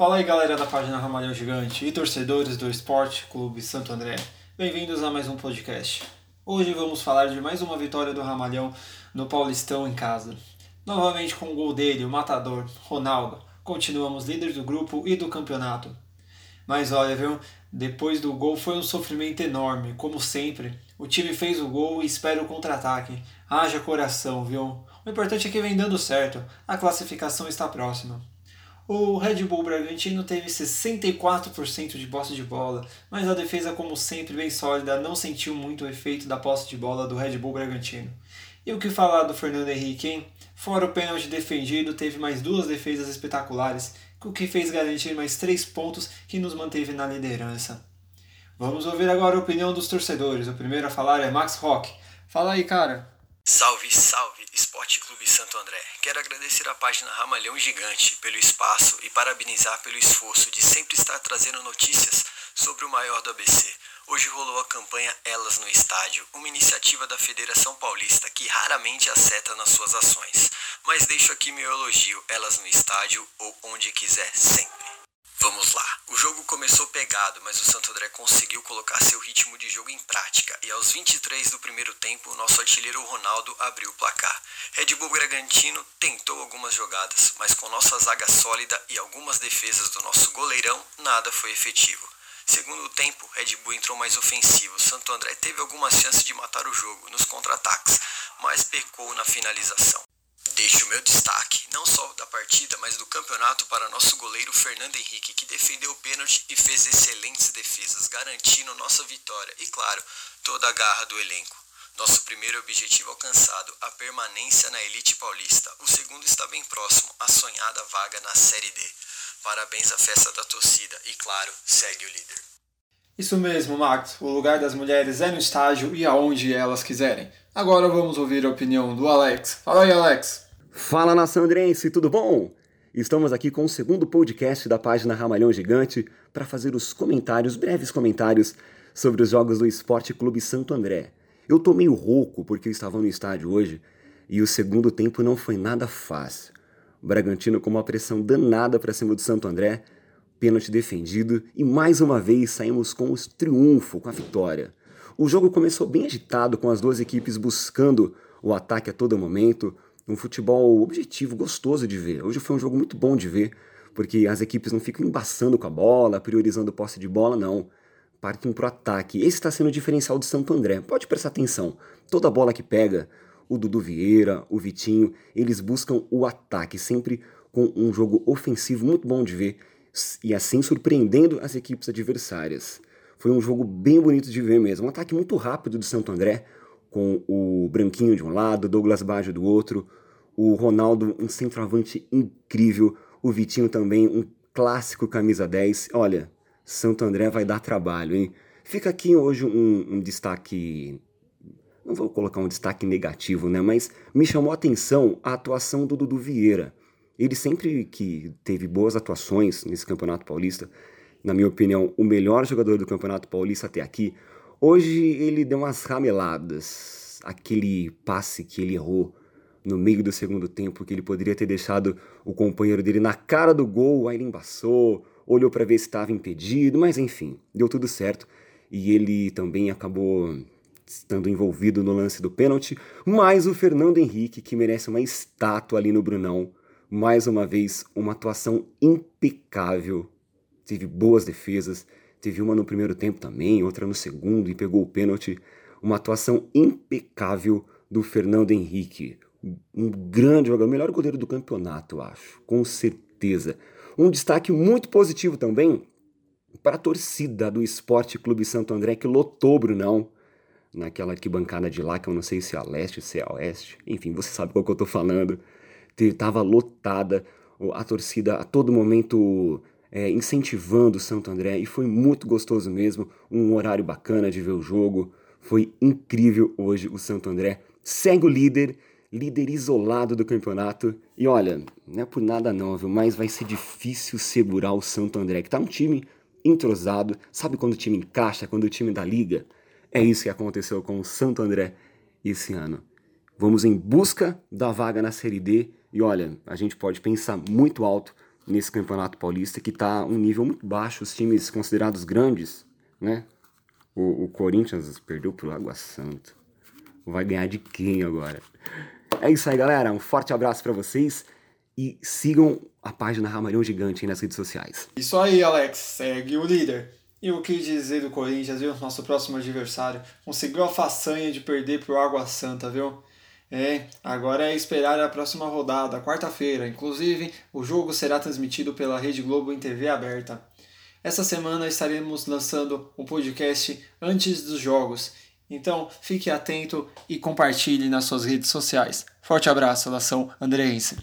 Fala aí galera da página Ramalhão Gigante e torcedores do Esporte Clube Santo André. Bem-vindos a mais um podcast. Hoje vamos falar de mais uma vitória do Ramalhão no Paulistão em casa. Novamente com o gol dele, o matador, Ronaldo. Continuamos líderes do grupo e do campeonato. Mas olha, viu? Depois do gol foi um sofrimento enorme, como sempre. O time fez o gol e espera o contra-ataque. Haja coração, viu? O importante é que vem dando certo. A classificação está próxima. O Red Bull Bragantino teve 64% de posse de bola, mas a defesa, como sempre, bem sólida, não sentiu muito o efeito da posse de bola do Red Bull Bragantino. E o que falar do Fernando Henrique, hein? Fora o pênalti defendido, teve mais duas defesas espetaculares, o que fez garantir mais três pontos que nos manteve na liderança. Vamos ouvir agora a opinião dos torcedores. O primeiro a falar é Max Rock. Fala aí, cara. Salve, salve, Esporte Clube Santo André. Quero agradecer à página Ramalhão Gigante pelo espaço e parabenizar pelo esforço de sempre estar trazendo notícias sobre o maior do ABC. Hoje rolou a campanha Elas no Estádio, uma iniciativa da Federação Paulista que raramente acerta nas suas ações. Mas deixo aqui meu elogio, Elas no Estádio ou onde quiser sempre. Vamos lá. O jogo começou pegado, mas o Santo André conseguiu colocar seu ritmo de jogo em prática e aos 23 do primeiro tempo, nosso artilheiro Ronaldo abriu o placar. Red Bull Bragantino tentou algumas jogadas, mas com nossa zaga sólida e algumas defesas do nosso goleirão, nada foi efetivo. Segundo tempo, Red Bull entrou mais ofensivo. Santo André teve algumas chances de matar o jogo nos contra-ataques, mas pecou na finalização. Deixo o meu destaque, não só da partida, mas do campeonato para nosso goleiro Fernando Henrique, que defendeu o pênalti e fez excelentes defesas, garantindo nossa vitória e, claro, toda a garra do elenco. Nosso primeiro objetivo alcançado, a permanência na elite paulista. O segundo está bem próximo, a sonhada vaga na Série D. Parabéns à festa da torcida e, claro, segue o líder. Isso mesmo, Max. O lugar das mulheres é no estágio e aonde elas quiserem. Agora vamos ouvir a opinião do Alex. Fala aí, Alex. Fala nação andrense, tudo bom? Estamos aqui com o segundo podcast da página Ramalhão Gigante para fazer os comentários, breves comentários sobre os jogos do Esporte Clube Santo André. Eu tô meio rouco porque eu estava no estádio hoje e o segundo tempo não foi nada fácil. O Bragantino com uma pressão danada para cima do Santo André, pênalti defendido e mais uma vez saímos com o triunfo, com a vitória. O jogo começou bem agitado com as duas equipes buscando o ataque a todo momento, um futebol objetivo, gostoso de ver. Hoje foi um jogo muito bom de ver, porque as equipes não ficam embaçando com a bola, priorizando posse de bola, não. Partem pro ataque. Esse está sendo o diferencial do Santo André. Pode prestar atenção. Toda bola que pega, o Dudu Vieira, o Vitinho, eles buscam o ataque, sempre com um jogo ofensivo muito bom de ver e assim surpreendendo as equipes adversárias. Foi um jogo bem bonito de ver mesmo. Um ataque muito rápido do Santo André, com o Branquinho de um lado, Douglas Baggio do outro, o Ronaldo, um centroavante incrível, o Vitinho também, um clássico camisa 10. Olha, Santo André vai dar trabalho, hein? Fica aqui hoje um, um destaque. Não vou colocar um destaque negativo, né? Mas me chamou a atenção a atuação do Dudu Vieira. Ele sempre que teve boas atuações nesse Campeonato Paulista, na minha opinião, o melhor jogador do Campeonato Paulista até aqui, Hoje ele deu umas rameladas, aquele passe que ele errou no meio do segundo tempo, que ele poderia ter deixado o companheiro dele na cara do gol, aí ele embaçou, olhou para ver se estava impedido, mas enfim, deu tudo certo e ele também acabou estando envolvido no lance do pênalti, mas o Fernando Henrique, que merece uma estátua ali no Brunão, mais uma vez uma atuação impecável, teve boas defesas, Teve uma no primeiro tempo também, outra no segundo e pegou o pênalti. Uma atuação impecável do Fernando Henrique. Um grande jogador, o melhor goleiro do campeonato, eu acho, com certeza. Um destaque muito positivo também para a torcida do Esporte Clube Santo André, que lotou Brunão naquela arquibancada de lá, que eu não sei se é a leste, se é a oeste, enfim, você sabe qual que eu tô falando. Tava lotada, a torcida a todo momento é, incentivando o Santo André e foi muito gostoso mesmo, um horário bacana de ver o jogo. Foi incrível hoje o Santo André. Segue o líder, líder isolado do campeonato. E olha, não é por nada não, viu? Mas vai ser difícil segurar o Santo André, que tá um time entrosado. Sabe quando o time encaixa, quando o time da liga? É isso que aconteceu com o Santo André esse ano. Vamos em busca da vaga na Série D. E olha, a gente pode pensar muito alto nesse Campeonato Paulista que está um nível muito baixo, os times considerados grandes, né? O, o Corinthians perdeu pro Água Santa. Vai ganhar de quem agora? É isso aí, galera. Um forte abraço para vocês e sigam a página Ramalhão Gigante nas redes sociais. Isso aí, Alex. Segue o líder. E o que dizer do Corinthians, viu? Nosso próximo adversário. Conseguiu a façanha de perder pro Água Santa, viu? É, agora é esperar a próxima rodada, quarta-feira. Inclusive, o jogo será transmitido pela Rede Globo em TV aberta. Essa semana estaremos lançando um podcast antes dos jogos. Então, fique atento e compartilhe nas suas redes sociais. Forte abraço, nação andreense.